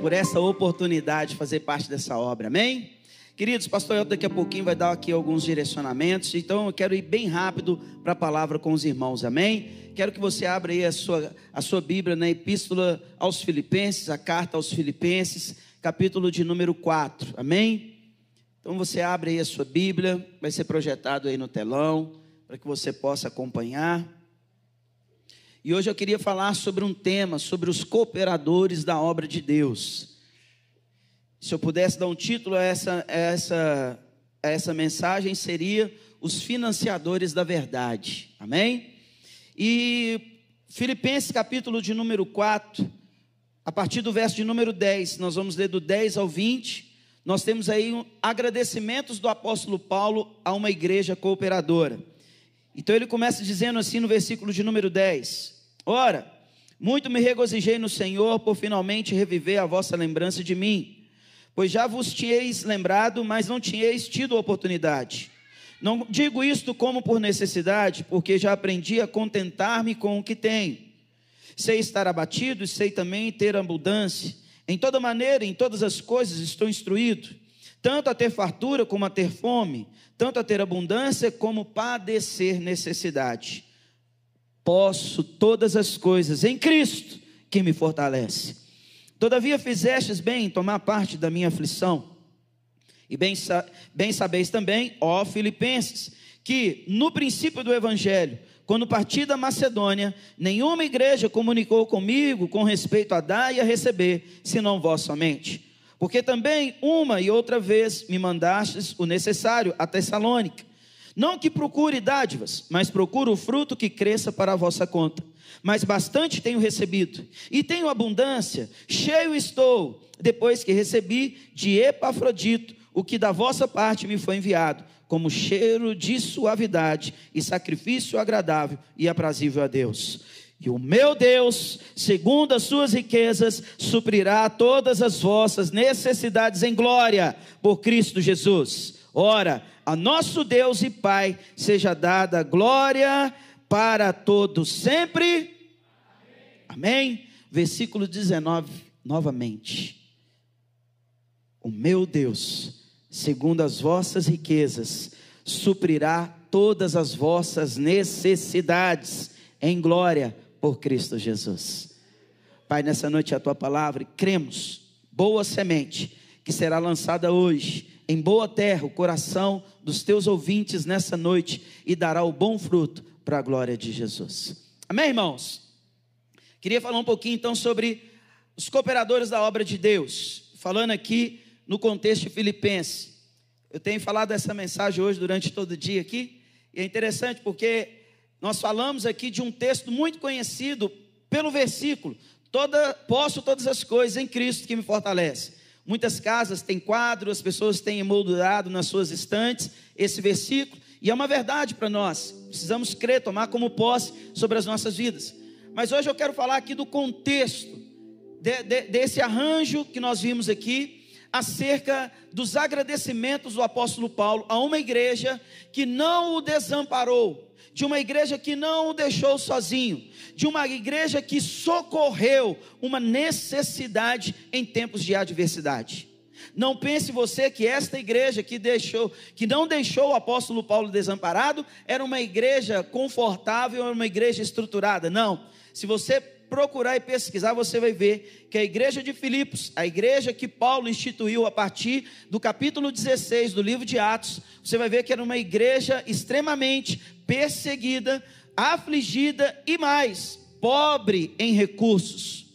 por essa oportunidade de fazer parte dessa obra, amém? Queridos, pastor Elton daqui a pouquinho vai dar aqui alguns direcionamentos, então eu quero ir bem rápido para a palavra com os irmãos, amém? Quero que você abra aí a sua, a sua Bíblia na Epístola aos Filipenses, a carta aos Filipenses, capítulo de número 4, amém? Então você abre aí a sua Bíblia, vai ser projetado aí no telão, para que você possa acompanhar. E hoje eu queria falar sobre um tema, sobre os cooperadores da obra de Deus. Se eu pudesse dar um título a essa, a essa, a essa mensagem, seria Os Financiadores da Verdade. Amém? E Filipenses capítulo de número 4, a partir do verso de número 10, nós vamos ler do 10 ao 20. Nós temos aí um, agradecimentos do apóstolo Paulo a uma igreja cooperadora. Então ele começa dizendo assim no versículo de número 10: Ora, muito me regozijei no Senhor por finalmente reviver a vossa lembrança de mim, pois já vos tinhais lembrado, mas não tinhais tido oportunidade. Não digo isto como por necessidade, porque já aprendi a contentar-me com o que tenho. Sei estar abatido e sei também ter abundância. Em toda maneira, em todas as coisas estou instruído, tanto a ter fartura como a ter fome, tanto a ter abundância como padecer necessidade. Posso todas as coisas em Cristo que me fortalece. Todavia fizestes bem em tomar parte da minha aflição. E bem, bem sabeis também, ó Filipenses, que no princípio do Evangelho, quando parti da Macedônia, nenhuma igreja comunicou comigo com respeito a dar e a receber, senão vós somente. Porque também uma e outra vez me mandastes o necessário a Tessalônica. Não que procure dádivas, mas procuro o fruto que cresça para a vossa conta. Mas bastante tenho recebido, e tenho abundância, cheio estou, depois que recebi de Epafrodito o que da vossa parte me foi enviado, como cheiro de suavidade e sacrifício agradável e aprazível a Deus. E o meu Deus, segundo as suas riquezas, suprirá todas as vossas necessidades em glória por Cristo Jesus. Ora, a nosso Deus e Pai seja dada glória para todos sempre. Amém. Amém. Versículo 19, novamente. O meu Deus, segundo as vossas riquezas, suprirá todas as vossas necessidades em glória por Cristo Jesus. Pai, nessa noite a tua palavra, cremos, boa semente que será lançada hoje em boa terra o coração dos teus ouvintes nessa noite e dará o bom fruto para a glória de Jesus. Amém, irmãos? Queria falar um pouquinho então sobre os cooperadores da obra de Deus, falando aqui no contexto filipense. Eu tenho falado essa mensagem hoje durante todo o dia aqui, e é interessante porque nós falamos aqui de um texto muito conhecido pelo versículo: toda, posso todas as coisas em Cristo que me fortalece. Muitas casas têm quadro, as pessoas têm emoldurado nas suas estantes esse versículo, e é uma verdade para nós. Precisamos crer, tomar como posse sobre as nossas vidas. Mas hoje eu quero falar aqui do contexto de, de, desse arranjo que nós vimos aqui, acerca dos agradecimentos do apóstolo Paulo a uma igreja que não o desamparou, de uma igreja que não o deixou sozinho, de uma igreja que socorreu uma necessidade em tempos de adversidade. Não pense você que esta igreja que deixou, que não deixou o apóstolo Paulo desamparado, era uma igreja confortável, era uma igreja estruturada. Não. Se você procurar e pesquisar, você vai ver que a igreja de Filipos, a igreja que Paulo instituiu a partir do capítulo 16 do livro de Atos, você vai ver que era uma igreja extremamente perseguida, afligida e mais, pobre em recursos.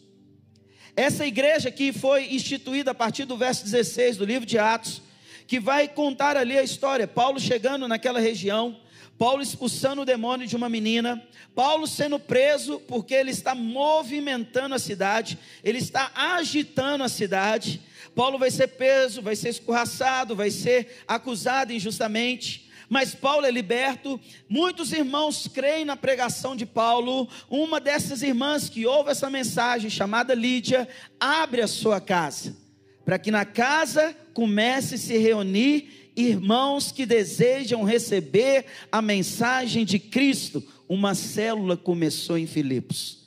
Essa igreja que foi instituída a partir do verso 16 do livro de Atos, que vai contar ali a história, Paulo chegando naquela região, Paulo expulsando o demônio de uma menina, Paulo sendo preso porque ele está movimentando a cidade, ele está agitando a cidade. Paulo vai ser preso, vai ser escorraçado, vai ser acusado injustamente. Mas Paulo é liberto. Muitos irmãos creem na pregação de Paulo. Uma dessas irmãs que ouve essa mensagem, chamada Lídia, abre a sua casa, para que na casa comece a se reunir irmãos que desejam receber a mensagem de Cristo. Uma célula começou em Filipos.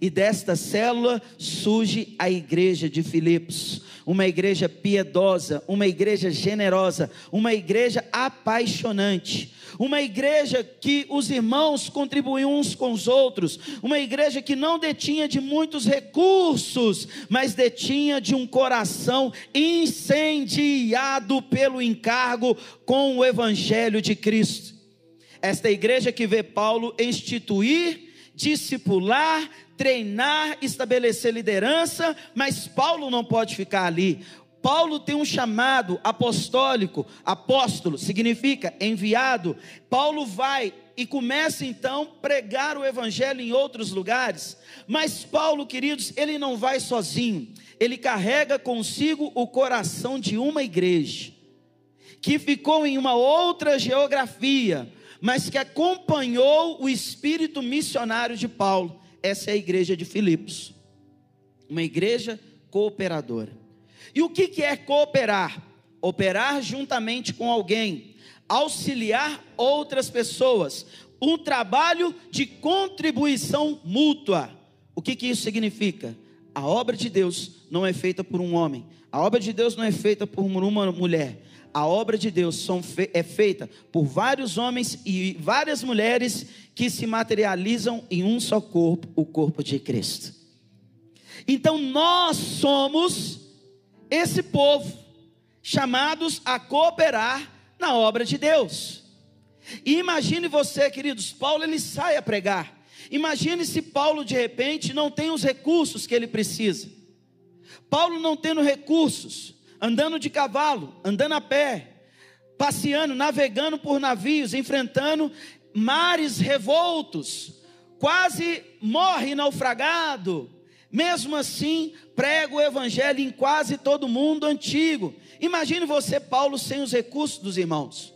E desta célula surge a igreja de Filipos, uma igreja piedosa, uma igreja generosa, uma igreja apaixonante, uma igreja que os irmãos contribuíam uns com os outros, uma igreja que não detinha de muitos recursos, mas detinha de um coração incendiado pelo encargo com o evangelho de Cristo. Esta igreja que vê Paulo instituir, discipular, treinar, estabelecer liderança, mas Paulo não pode ficar ali. Paulo tem um chamado apostólico, apóstolo significa enviado. Paulo vai e começa então pregar o evangelho em outros lugares. Mas Paulo, queridos, ele não vai sozinho. Ele carrega consigo o coração de uma igreja que ficou em uma outra geografia, mas que acompanhou o espírito missionário de Paulo. Essa é a igreja de Filipos, uma igreja cooperadora. E o que é cooperar? Operar juntamente com alguém, auxiliar outras pessoas, um trabalho de contribuição mútua. O que, que isso significa? A obra de Deus não é feita por um homem, a obra de Deus não é feita por uma mulher, a obra de Deus é feita por vários homens e várias mulheres que se materializam em um só corpo, o corpo de Cristo. Então nós somos esse povo chamados a cooperar na obra de Deus. E imagine você, queridos, Paulo ele sai a pregar. Imagine se Paulo de repente não tem os recursos que ele precisa. Paulo não tendo recursos, andando de cavalo, andando a pé, passeando, navegando por navios, enfrentando mares revoltos, quase morre naufragado. Mesmo assim, prega o evangelho em quase todo mundo antigo. Imagine você, Paulo, sem os recursos dos irmãos.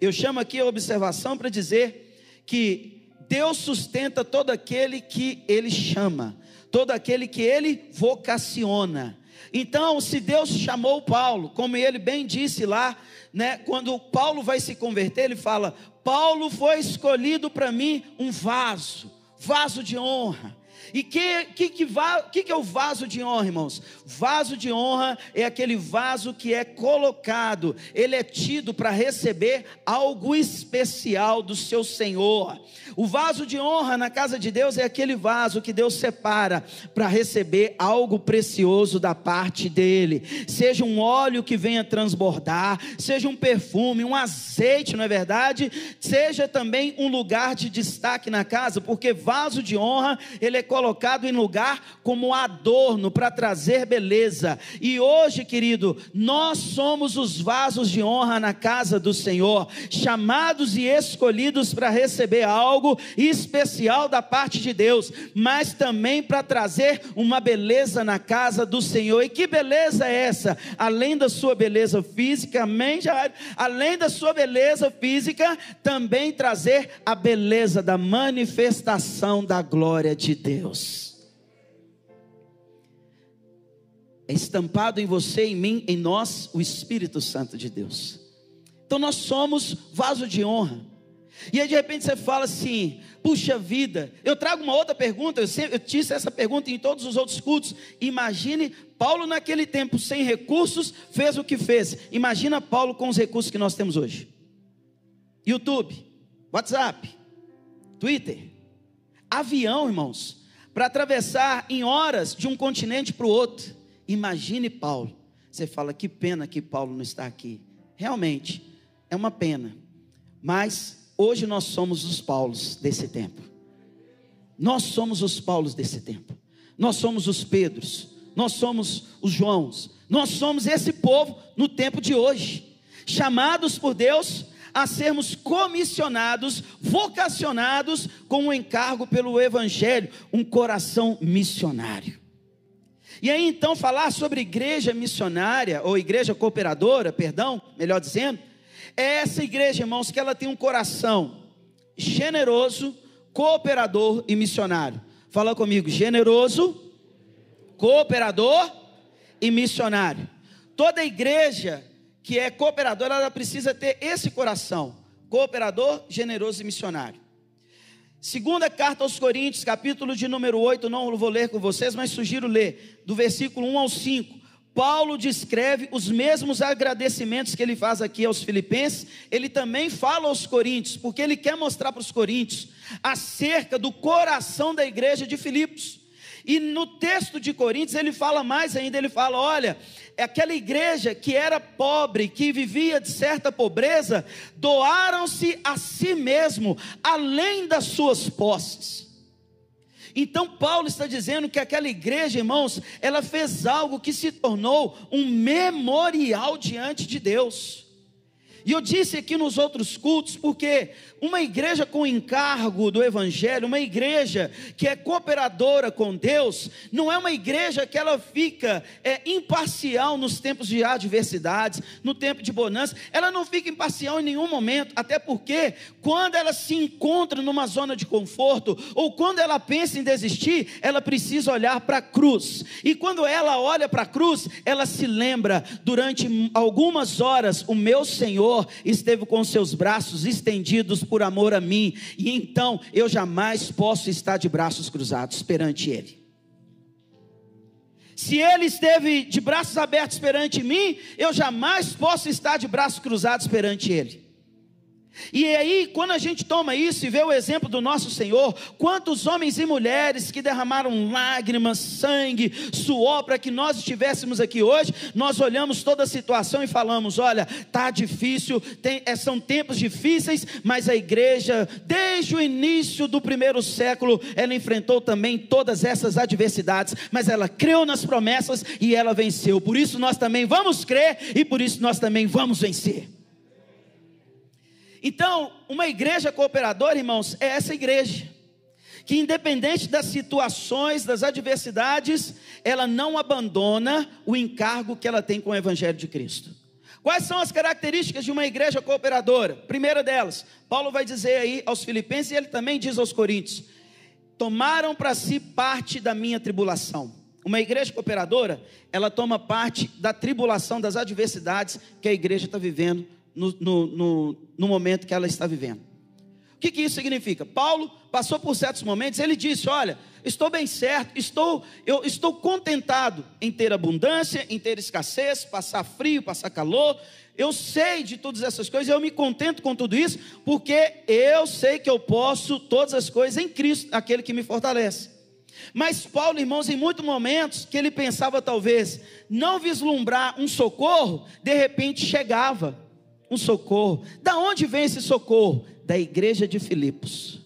Eu chamo aqui a observação para dizer que Deus sustenta todo aquele que Ele chama, todo aquele que Ele vocaciona. Então, se Deus chamou Paulo, como ele bem disse lá, né, quando Paulo vai se converter, ele fala: Paulo foi escolhido para mim um vaso, vaso de honra. E que, que, que, que, que é o vaso de honra, irmãos? Vaso de honra é aquele vaso que é colocado, ele é tido para receber algo especial do seu Senhor. O vaso de honra na casa de Deus é aquele vaso que Deus separa para receber algo precioso da parte dele. Seja um óleo que venha transbordar, seja um perfume, um azeite, não é verdade? Seja também um lugar de destaque na casa, porque vaso de honra, ele é colocado em lugar como adorno para trazer beleza. E hoje, querido, nós somos os vasos de honra na casa do Senhor, chamados e escolhidos para receber algo especial da parte de Deus, mas também para trazer uma beleza na casa do Senhor. E que beleza é essa? Além da sua beleza física, amém, além da sua beleza física, também trazer a beleza da manifestação da glória de Deus. É estampado em você, em mim, em nós, o Espírito Santo de Deus. Então nós somos vaso de honra. E aí de repente você fala assim: puxa vida, eu trago uma outra pergunta, eu, sempre, eu disse essa pergunta em todos os outros cultos. Imagine Paulo naquele tempo sem recursos, fez o que fez. Imagina Paulo com os recursos que nós temos hoje: YouTube, WhatsApp, Twitter, avião, irmãos, para atravessar em horas de um continente para o outro. Imagine Paulo. Você fala que pena que Paulo não está aqui. Realmente, é uma pena. Mas Hoje nós somos os Paulos desse tempo. Nós somos os Paulos desse tempo. Nós somos os Pedros. Nós somos os Joãos. Nós somos esse povo no tempo de hoje, chamados por Deus a sermos comissionados, vocacionados com um encargo pelo Evangelho, um coração missionário. E aí então falar sobre igreja missionária, ou igreja cooperadora, perdão, melhor dizendo, é essa igreja, irmãos, que ela tem um coração generoso, cooperador e missionário. Fala comigo, generoso, cooperador e missionário. Toda igreja que é cooperadora, ela precisa ter esse coração, cooperador, generoso e missionário. Segunda carta aos Coríntios, capítulo de número 8, não vou ler com vocês, mas sugiro ler, do versículo 1 ao 5. Paulo descreve os mesmos agradecimentos que ele faz aqui aos filipenses, ele também fala aos coríntios, porque ele quer mostrar para os coríntios acerca do coração da igreja de Filipos. E no texto de Coríntios ele fala mais ainda, ele fala: olha, é aquela igreja que era pobre, que vivia de certa pobreza, doaram-se a si mesmo, além das suas posses. Então Paulo está dizendo que aquela igreja, irmãos, ela fez algo que se tornou um memorial diante de Deus. E eu disse aqui nos outros cultos, porque uma igreja com encargo do Evangelho, uma igreja que é cooperadora com Deus, não é uma igreja que ela fica é, imparcial nos tempos de adversidades, no tempo de bonança, ela não fica imparcial em nenhum momento, até porque quando ela se encontra numa zona de conforto, ou quando ela pensa em desistir, ela precisa olhar para a cruz, e quando ela olha para a cruz, ela se lembra durante algumas horas, o meu Senhor Senhor esteve com seus braços estendidos por amor a mim, e então eu jamais posso estar de braços cruzados perante Ele. Se Ele esteve de braços abertos perante mim, eu jamais posso estar de braços cruzados perante Ele. E aí, quando a gente toma isso e vê o exemplo do nosso Senhor, quantos homens e mulheres que derramaram lágrimas, sangue, suor para que nós estivéssemos aqui hoje, nós olhamos toda a situação e falamos: olha, tá difícil, tem, é, são tempos difíceis, mas a igreja, desde o início do primeiro século, ela enfrentou também todas essas adversidades, mas ela creu nas promessas e ela venceu. Por isso nós também vamos crer e por isso nós também vamos vencer. Então, uma igreja cooperadora, irmãos, é essa igreja que independente das situações, das adversidades, ela não abandona o encargo que ela tem com o evangelho de Cristo. Quais são as características de uma igreja cooperadora? Primeira delas, Paulo vai dizer aí aos filipenses e ele também diz aos coríntios: "Tomaram para si parte da minha tribulação". Uma igreja cooperadora, ela toma parte da tribulação, das adversidades que a igreja está vivendo no, no, no, momento que ela está vivendo. O que, que isso significa? Paulo passou por certos momentos, ele disse: Olha, estou bem certo, estou, eu estou contentado em ter abundância, em ter escassez, passar frio, passar calor. Eu sei de todas essas coisas, eu me contento com tudo isso, porque eu sei que eu posso todas as coisas em Cristo, aquele que me fortalece. Mas Paulo, irmãos, em muitos momentos que ele pensava talvez não vislumbrar um socorro, de repente chegava um socorro. Da onde vem esse socorro? Da igreja de Filipos.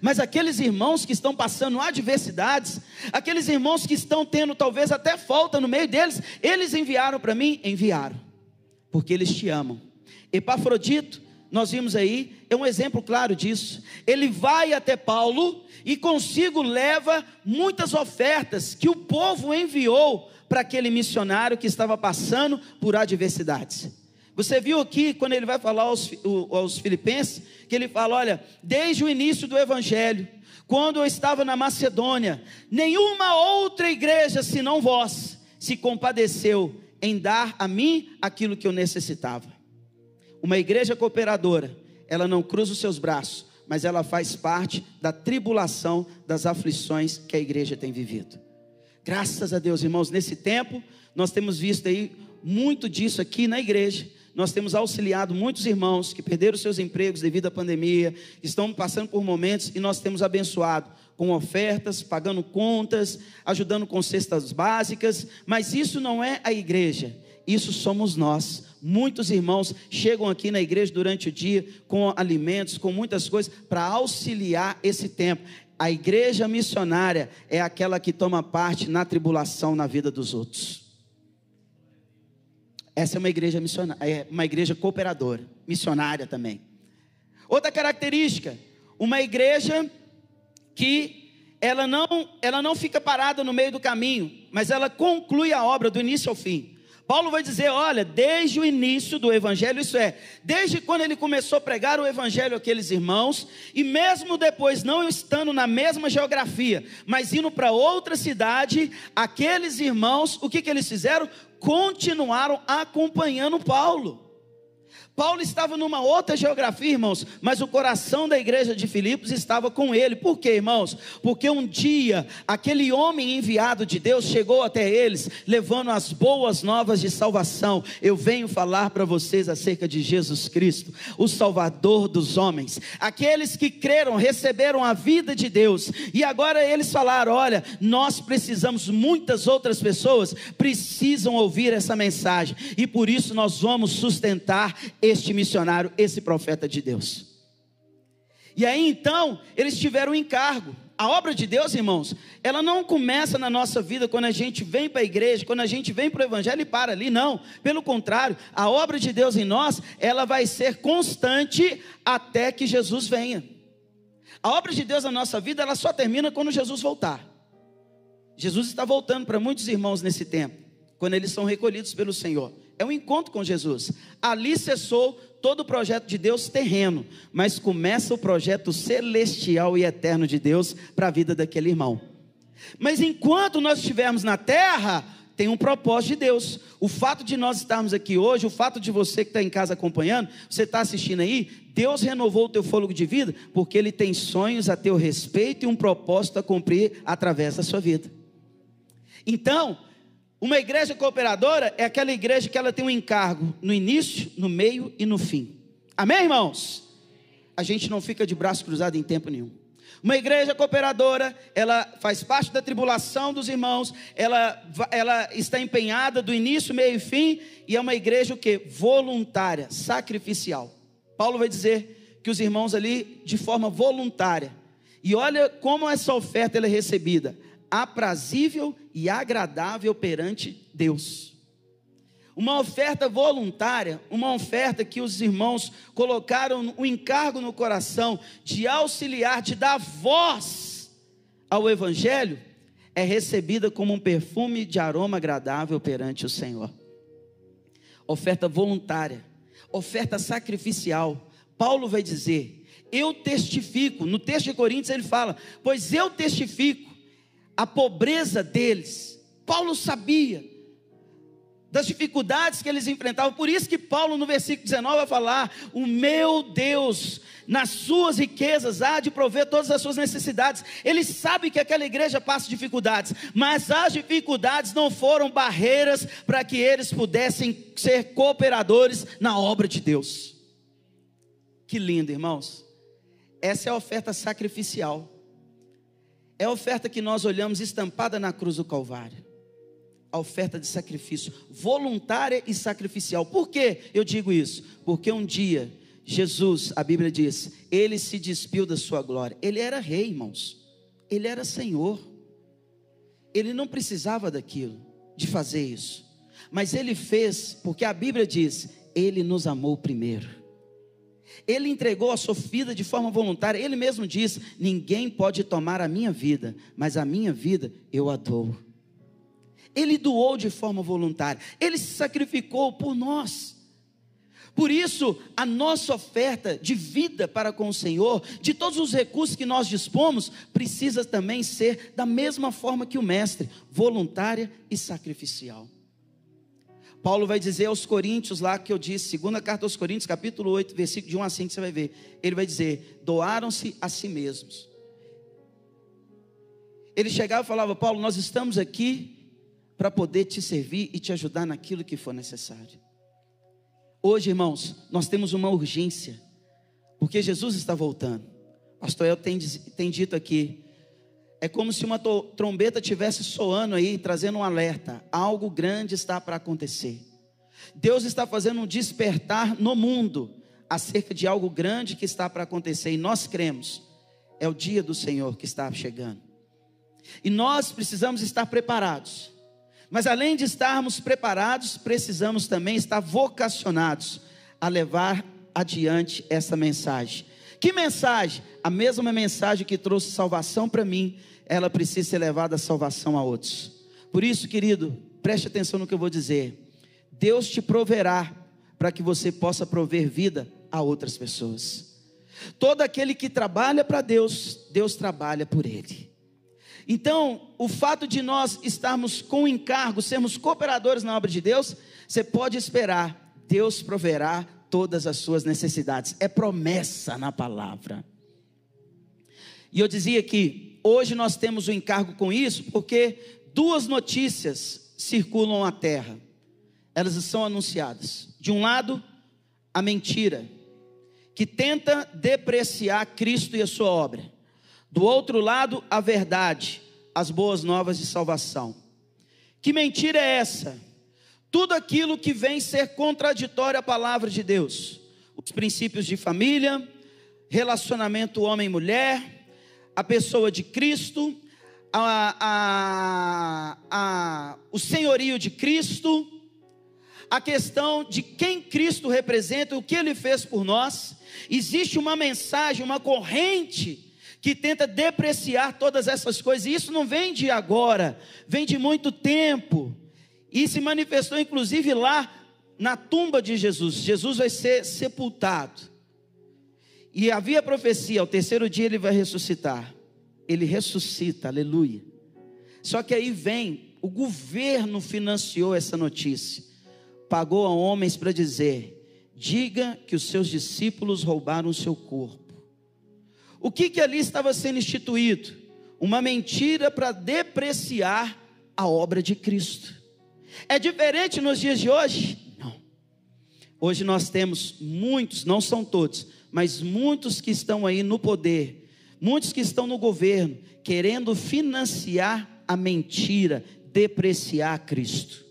Mas aqueles irmãos que estão passando adversidades, aqueles irmãos que estão tendo talvez até falta no meio deles, eles enviaram para mim? Enviaram, porque eles te amam. Epafrodito, nós vimos aí, é um exemplo claro disso. Ele vai até Paulo e consigo leva muitas ofertas que o povo enviou para aquele missionário que estava passando por adversidades. Você viu aqui, quando ele vai falar aos, aos filipenses, que ele fala: olha, desde o início do evangelho, quando eu estava na Macedônia, nenhuma outra igreja senão vós se compadeceu em dar a mim aquilo que eu necessitava. Uma igreja cooperadora, ela não cruza os seus braços, mas ela faz parte da tribulação, das aflições que a igreja tem vivido. Graças a Deus, irmãos, nesse tempo, nós temos visto aí muito disso aqui na igreja nós temos auxiliado muitos irmãos que perderam seus empregos devido à pandemia, estão passando por momentos e nós temos abençoado com ofertas, pagando contas, ajudando com cestas básicas, mas isso não é a igreja, isso somos nós. Muitos irmãos chegam aqui na igreja durante o dia com alimentos, com muitas coisas, para auxiliar esse tempo. A igreja missionária é aquela que toma parte na tribulação na vida dos outros. Essa é uma igreja missionária, é uma igreja cooperadora, missionária também. Outra característica, uma igreja que ela não, ela não fica parada no meio do caminho, mas ela conclui a obra do início ao fim. Paulo vai dizer: olha, desde o início do evangelho, isso é, desde quando ele começou a pregar o evangelho àqueles irmãos, e mesmo depois, não estando na mesma geografia, mas indo para outra cidade, aqueles irmãos, o que, que eles fizeram? Continuaram acompanhando Paulo. Paulo estava numa outra geografia, irmãos, mas o coração da igreja de Filipos estava com ele. Por quê, irmãos? Porque um dia aquele homem enviado de Deus chegou até eles, levando as boas novas de salvação. Eu venho falar para vocês acerca de Jesus Cristo, o Salvador dos homens. Aqueles que creram, receberam a vida de Deus, e agora eles falaram: olha, nós precisamos, muitas outras pessoas precisam ouvir essa mensagem, e por isso nós vamos sustentar este missionário, esse profeta de Deus. E aí então, eles tiveram um encargo. A obra de Deus, irmãos, ela não começa na nossa vida quando a gente vem para a igreja, quando a gente vem para o evangelho e para ali, não. Pelo contrário, a obra de Deus em nós, ela vai ser constante até que Jesus venha. A obra de Deus na nossa vida, ela só termina quando Jesus voltar. Jesus está voltando para muitos irmãos nesse tempo, quando eles são recolhidos pelo Senhor. É um encontro com Jesus. Ali cessou todo o projeto de Deus terreno, mas começa o projeto celestial e eterno de Deus para a vida daquele irmão. Mas enquanto nós estivermos na terra, tem um propósito de Deus. O fato de nós estarmos aqui hoje, o fato de você que está em casa acompanhando, você está assistindo aí, Deus renovou o teu fôlego de vida, porque Ele tem sonhos a teu respeito e um propósito a cumprir através da sua vida. Então, uma igreja cooperadora é aquela igreja que ela tem um encargo no início, no meio e no fim. Amém, irmãos? A gente não fica de braço cruzado em tempo nenhum. Uma igreja cooperadora, ela faz parte da tribulação dos irmãos, ela, ela está empenhada do início, meio e fim, e é uma igreja o que? Voluntária, sacrificial. Paulo vai dizer que os irmãos ali, de forma voluntária, e olha como essa oferta é recebida aprazível e agradável perante Deus. Uma oferta voluntária, uma oferta que os irmãos colocaram o encargo no coração de auxiliar, de dar voz ao Evangelho, é recebida como um perfume de aroma agradável perante o Senhor. Oferta voluntária, oferta sacrificial. Paulo vai dizer: Eu testifico, no texto de Coríntios ele fala: Pois eu testifico a pobreza deles. Paulo sabia das dificuldades que eles enfrentavam. Por isso que Paulo no versículo 19 vai falar: "O meu Deus, nas suas riquezas há de prover todas as suas necessidades". Ele sabe que aquela igreja passa dificuldades, mas as dificuldades não foram barreiras para que eles pudessem ser cooperadores na obra de Deus. Que lindo, irmãos. Essa é a oferta sacrificial é a oferta que nós olhamos estampada na cruz do Calvário. A oferta de sacrifício, voluntária e sacrificial. Por que eu digo isso? Porque um dia, Jesus, a Bíblia diz, ele se despiu da sua glória. Ele era rei, irmãos. Ele era Senhor. Ele não precisava daquilo, de fazer isso. Mas ele fez, porque a Bíblia diz, ele nos amou primeiro. Ele entregou a sua vida de forma voluntária. Ele mesmo diz: Ninguém pode tomar a minha vida, mas a minha vida eu a dou. Ele doou de forma voluntária. Ele se sacrificou por nós. Por isso, a nossa oferta de vida para com o Senhor, de todos os recursos que nós dispomos, precisa também ser da mesma forma que o Mestre, voluntária e sacrificial. Paulo vai dizer aos Coríntios lá que eu disse, segunda carta aos Coríntios, capítulo 8, versículo de 1 a 5, você vai ver. Ele vai dizer: doaram-se a si mesmos. Ele chegava e falava: Paulo, nós estamos aqui para poder te servir e te ajudar naquilo que for necessário. Hoje, irmãos, nós temos uma urgência, porque Jesus está voltando. Pastor El tem, tem dito aqui: é como se uma trombeta tivesse soando aí, trazendo um alerta. Algo grande está para acontecer. Deus está fazendo um despertar no mundo acerca de algo grande que está para acontecer e nós cremos. É o dia do Senhor que está chegando. E nós precisamos estar preparados. Mas além de estarmos preparados, precisamos também estar vocacionados a levar adiante essa mensagem. Que mensagem? A mesma mensagem que trouxe salvação para mim, ela precisa ser levada a salvação a outros. Por isso, querido, preste atenção no que eu vou dizer. Deus te proverá para que você possa prover vida a outras pessoas. Todo aquele que trabalha para Deus, Deus trabalha por ele. Então, o fato de nós estarmos com encargo, sermos cooperadores na obra de Deus, você pode esperar, Deus proverá todas as suas necessidades. É promessa na palavra. E eu dizia que hoje nós temos o um encargo com isso, porque duas notícias circulam a terra. Elas são anunciadas. De um lado, a mentira, que tenta depreciar Cristo e a sua obra. Do outro lado, a verdade, as boas novas de salvação. Que mentira é essa? Tudo aquilo que vem ser contraditório à palavra de Deus. Os princípios de família, relacionamento homem-mulher, a pessoa de Cristo, a, a, a, o senhorio de Cristo, a questão de quem Cristo representa, o que ele fez por nós. Existe uma mensagem, uma corrente que tenta depreciar todas essas coisas. E isso não vem de agora, vem de muito tempo. E se manifestou inclusive lá na tumba de Jesus. Jesus vai ser sepultado. E havia profecia, ao terceiro dia ele vai ressuscitar. Ele ressuscita, aleluia. Só que aí vem, o governo financiou essa notícia. Pagou a homens para dizer: diga que os seus discípulos roubaram o seu corpo. O que, que ali estava sendo instituído? Uma mentira para depreciar a obra de Cristo. É diferente nos dias de hoje? Não. Hoje nós temos muitos, não são todos, mas muitos que estão aí no poder, muitos que estão no governo, querendo financiar a mentira, depreciar Cristo.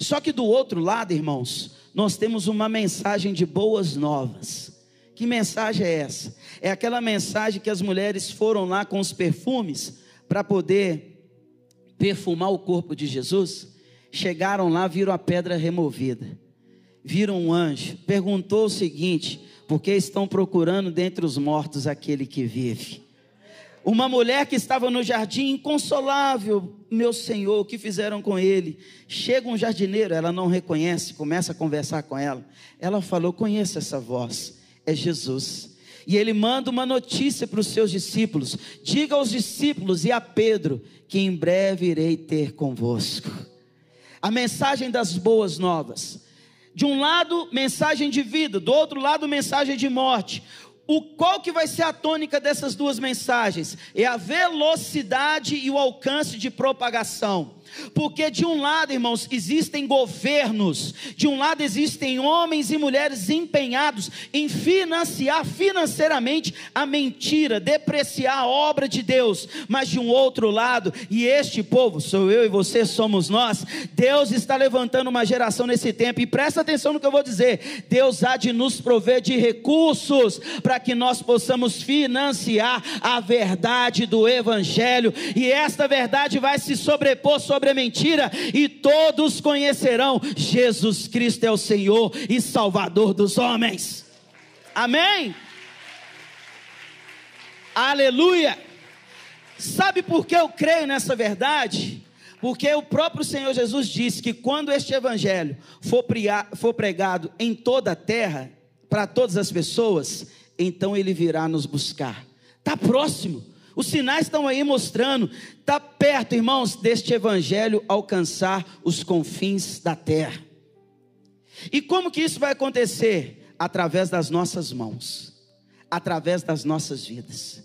Só que do outro lado, irmãos, nós temos uma mensagem de boas novas. Que mensagem é essa? É aquela mensagem que as mulheres foram lá com os perfumes para poder perfumar o corpo de Jesus. Chegaram lá, viram a pedra removida, viram um anjo, perguntou o seguinte: por que estão procurando dentre os mortos aquele que vive? Uma mulher que estava no jardim, inconsolável, meu senhor, o que fizeram com ele? Chega um jardineiro, ela não reconhece, começa a conversar com ela. Ela falou: Conheço essa voz é Jesus. E ele manda uma notícia para os seus discípulos: diga aos discípulos e a Pedro que em breve irei ter convosco. A mensagem das boas novas. De um lado, mensagem de vida, do outro lado, mensagem de morte. O qual que vai ser a tônica dessas duas mensagens? É a velocidade e o alcance de propagação. Porque de um lado, irmãos, existem governos, de um lado existem homens e mulheres empenhados em financiar financeiramente a mentira, depreciar a obra de Deus, mas de um outro lado, e este povo, sou eu e você, somos nós, Deus está levantando uma geração nesse tempo, e presta atenção no que eu vou dizer: Deus há de nos prover de recursos para que nós possamos financiar a verdade do Evangelho, e esta verdade vai se sobrepor sobre sobre a mentira, e todos conhecerão Jesus Cristo é o Senhor e Salvador dos homens. Amém? Aleluia! Sabe por que eu creio nessa verdade? Porque o próprio Senhor Jesus disse que quando este evangelho for, pregado em toda a terra, para todas as pessoas, então ele virá nos buscar. Está próximo. Os sinais estão aí mostrando, está perto, irmãos, deste evangelho alcançar os confins da terra. E como que isso vai acontecer? Através das nossas mãos, através das nossas vidas.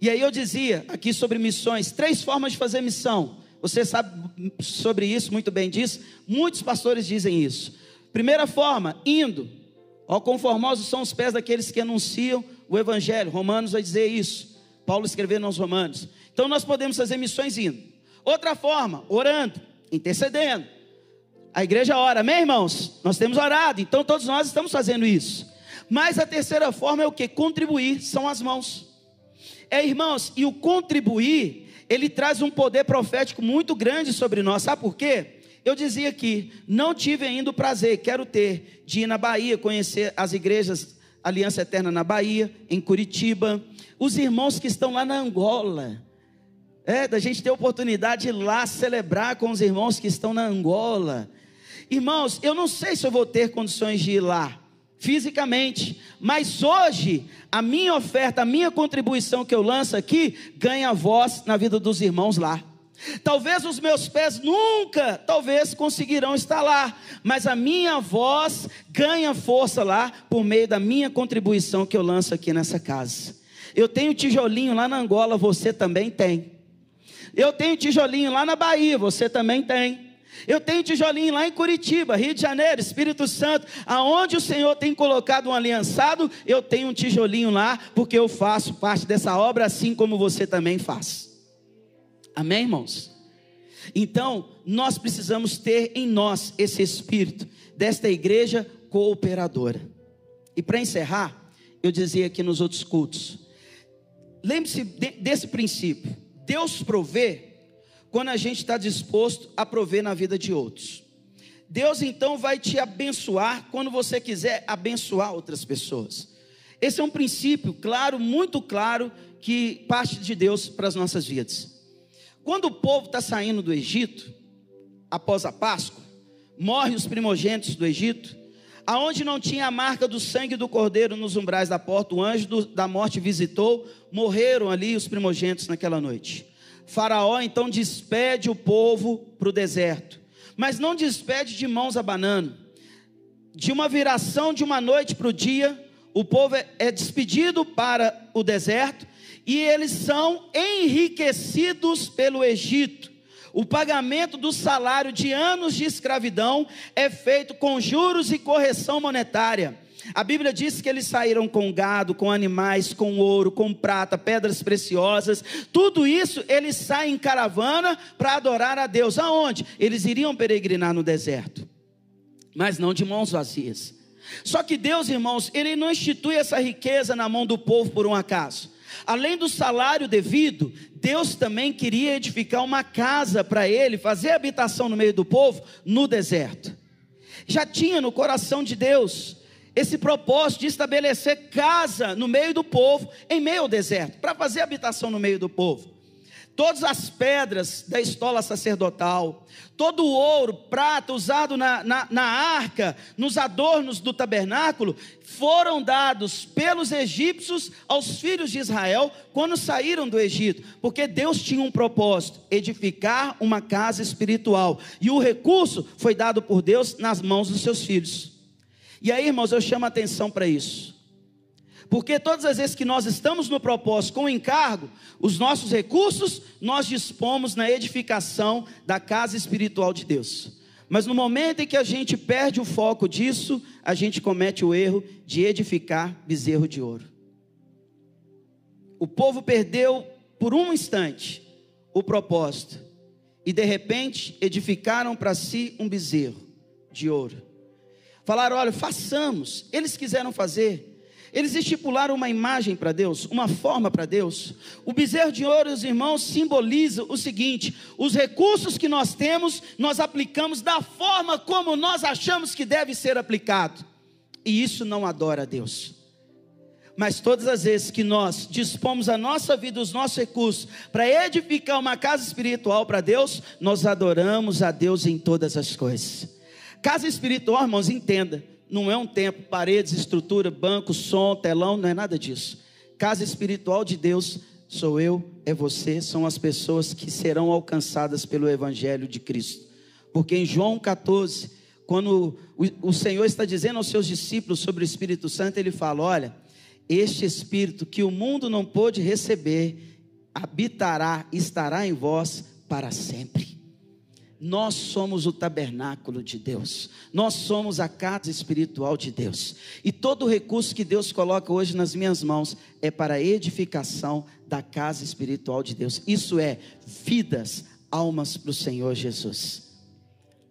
E aí eu dizia aqui sobre missões, três formas de fazer missão. Você sabe sobre isso, muito bem disso. Muitos pastores dizem isso. Primeira forma, indo. Ó, conformosos são os pés daqueles que anunciam o evangelho. Romanos vai dizer isso. Paulo escrevendo aos Romanos. Então nós podemos fazer missões indo. Outra forma, orando, intercedendo. A igreja ora, amém, irmãos? Nós temos orado, então todos nós estamos fazendo isso. Mas a terceira forma é o que? Contribuir, são as mãos. É, irmãos, e o contribuir ele traz um poder profético muito grande sobre nós. Sabe por quê? Eu dizia aqui, não tive ainda o prazer, quero ter, de ir na Bahia, conhecer as igrejas Aliança Eterna na Bahia, em Curitiba, os irmãos que estão lá na Angola. É, da gente ter oportunidade de lá celebrar com os irmãos que estão na Angola. Irmãos, eu não sei se eu vou ter condições de ir lá fisicamente, mas hoje a minha oferta, a minha contribuição que eu lanço aqui ganha voz na vida dos irmãos lá. Talvez os meus pés nunca, talvez conseguirão estar lá, mas a minha voz ganha força lá por meio da minha contribuição que eu lanço aqui nessa casa. Eu tenho tijolinho lá na Angola, você também tem. Eu tenho tijolinho lá na Bahia, você também tem. Eu tenho tijolinho lá em Curitiba, Rio de Janeiro, Espírito Santo, aonde o Senhor tem colocado um aliançado, eu tenho um tijolinho lá, porque eu faço parte dessa obra, assim como você também faz. Amém, irmãos? Então, nós precisamos ter em nós esse espírito desta igreja cooperadora. E para encerrar, eu dizia aqui nos outros cultos, lembre-se de, desse princípio: Deus provê quando a gente está disposto a prover na vida de outros. Deus então vai te abençoar quando você quiser abençoar outras pessoas. Esse é um princípio claro, muito claro, que parte de Deus para as nossas vidas. Quando o povo está saindo do Egito, após a Páscoa, morrem os primogênitos do Egito, aonde não tinha a marca do sangue do cordeiro nos umbrais da porta, o anjo do, da morte visitou, morreram ali os primogênitos naquela noite. Faraó então despede o povo para o deserto, mas não despede de mãos abanando. De uma viração de uma noite para o dia, o povo é, é despedido para o deserto e eles são enriquecidos pelo Egito. O pagamento do salário de anos de escravidão é feito com juros e correção monetária. A Bíblia diz que eles saíram com gado, com animais, com ouro, com prata, pedras preciosas. Tudo isso eles saem em caravana para adorar a Deus. Aonde? Eles iriam peregrinar no deserto, mas não de mãos vazias. Só que Deus, irmãos, Ele não institui essa riqueza na mão do povo por um acaso. Além do salário devido, Deus também queria edificar uma casa para ele, fazer habitação no meio do povo, no deserto. Já tinha no coração de Deus esse propósito de estabelecer casa no meio do povo, em meio ao deserto, para fazer habitação no meio do povo todas as pedras da estola sacerdotal, todo o ouro, prata usado na, na, na, arca, nos adornos do tabernáculo, foram dados pelos egípcios aos filhos de Israel quando saíram do Egito, porque Deus tinha um propósito: edificar uma casa espiritual, e o recurso foi dado por Deus nas mãos dos seus filhos. E aí, irmãos, eu chamo a atenção para isso. Porque todas as vezes que nós estamos no propósito com encargo, os nossos recursos nós dispomos na edificação da casa espiritual de Deus. Mas no momento em que a gente perde o foco disso, a gente comete o erro de edificar bezerro de ouro. O povo perdeu por um instante o propósito e de repente edificaram para si um bezerro de ouro. Falaram: olha, façamos. Eles quiseram fazer, eles estipularam uma imagem para Deus, uma forma para Deus. O bezerro de ouro, os irmãos, simboliza o seguinte: os recursos que nós temos, nós aplicamos da forma como nós achamos que deve ser aplicado. E isso não adora a Deus. Mas todas as vezes que nós dispomos a nossa vida, os nossos recursos, para edificar uma casa espiritual para Deus, nós adoramos a Deus em todas as coisas. Casa espiritual, irmãos, entenda não é um templo, paredes, estrutura, banco, som, telão, não é nada disso. Casa espiritual de Deus sou eu, é você, são as pessoas que serão alcançadas pelo Evangelho de Cristo. Porque em João 14, quando o, Senhor está dizendo aos seus discípulos sobre o Espírito Santo, ele fala: Olha, este Espírito que o mundo não pôde receber, habitará, estará em vós para sempre. Nós somos o tabernáculo de Deus, nós somos a casa espiritual de Deus, e todo recurso que Deus coloca hoje nas minhas mãos é para a edificação da casa espiritual de Deus, isso é vidas, almas para o Senhor Jesus.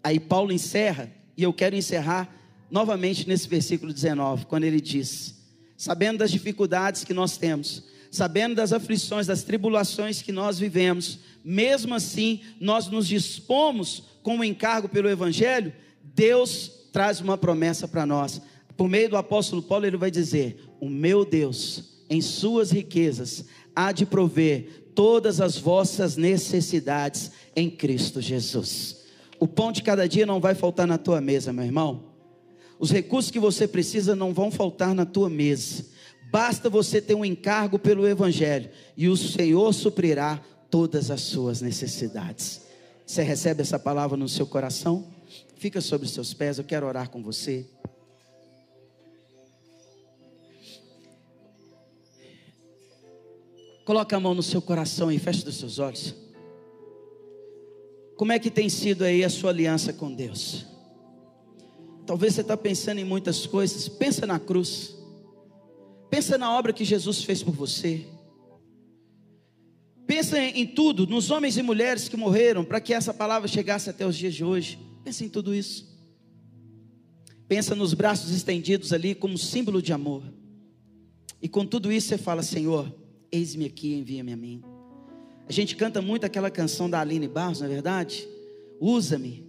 Aí Paulo encerra, e eu quero encerrar novamente nesse versículo 19, quando ele diz: Sabendo das dificuldades que nós temos, sabendo das aflições, das tribulações que nós vivemos, mesmo assim nós nos dispomos com o encargo pelo Evangelho, Deus traz uma promessa para nós. Por meio do apóstolo Paulo, ele vai dizer: O meu Deus, em suas riquezas, há de prover todas as vossas necessidades em Cristo Jesus. O pão de cada dia não vai faltar na tua mesa, meu irmão. Os recursos que você precisa não vão faltar na tua mesa. Basta você ter um encargo pelo Evangelho e o Senhor suprirá todas as suas necessidades. Você recebe essa palavra no seu coração? Fica sobre os seus pés, eu quero orar com você. Coloca a mão no seu coração e feche os seus olhos. Como é que tem sido aí a sua aliança com Deus? Talvez você está pensando em muitas coisas. Pensa na cruz. Pensa na obra que Jesus fez por você. Pensa em tudo, nos homens e mulheres que morreram para que essa palavra chegasse até os dias de hoje. Pensa em tudo isso. Pensa nos braços estendidos ali como símbolo de amor. E com tudo isso você fala: Senhor, eis-me aqui, envia-me a mim. A gente canta muito aquela canção da Aline Barros, não é verdade? Usa-me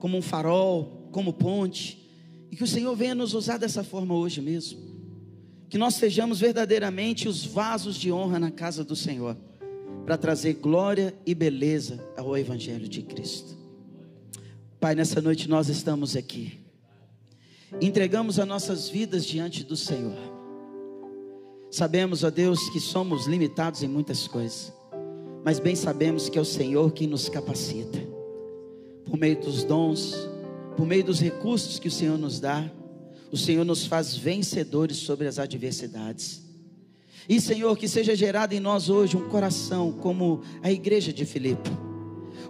como um farol, como ponte. E que o Senhor venha nos usar dessa forma hoje mesmo. Que nós sejamos verdadeiramente os vasos de honra na casa do Senhor para trazer glória e beleza ao Evangelho de Cristo. Pai, nessa noite nós estamos aqui, entregamos as nossas vidas diante do Senhor. Sabemos, ó Deus, que somos limitados em muitas coisas, mas bem sabemos que é o Senhor que nos capacita, por meio dos dons, por meio dos recursos que o Senhor nos dá, o Senhor nos faz vencedores sobre as adversidades. E Senhor, que seja gerado em nós hoje um coração como a igreja de Filipe.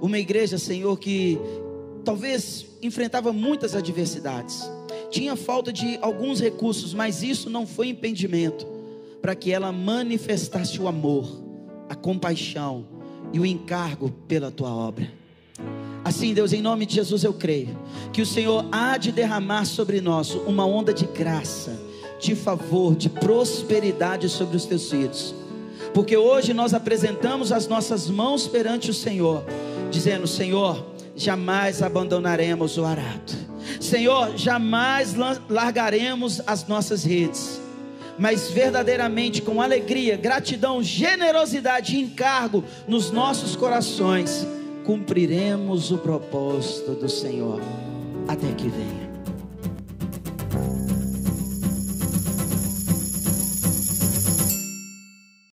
Uma igreja, Senhor, que talvez enfrentava muitas adversidades. Tinha falta de alguns recursos, mas isso não foi impedimento para que ela manifestasse o amor, a compaixão e o encargo pela tua obra. Assim, Deus, em nome de Jesus eu creio que o Senhor há de derramar sobre nós uma onda de graça de favor, de prosperidade sobre os teus filhos. Porque hoje nós apresentamos as nossas mãos perante o Senhor, dizendo: Senhor, jamais abandonaremos o arado. Senhor, jamais largaremos as nossas redes. Mas verdadeiramente com alegria, gratidão, generosidade e encargo nos nossos corações, cumpriremos o propósito do Senhor até que venha.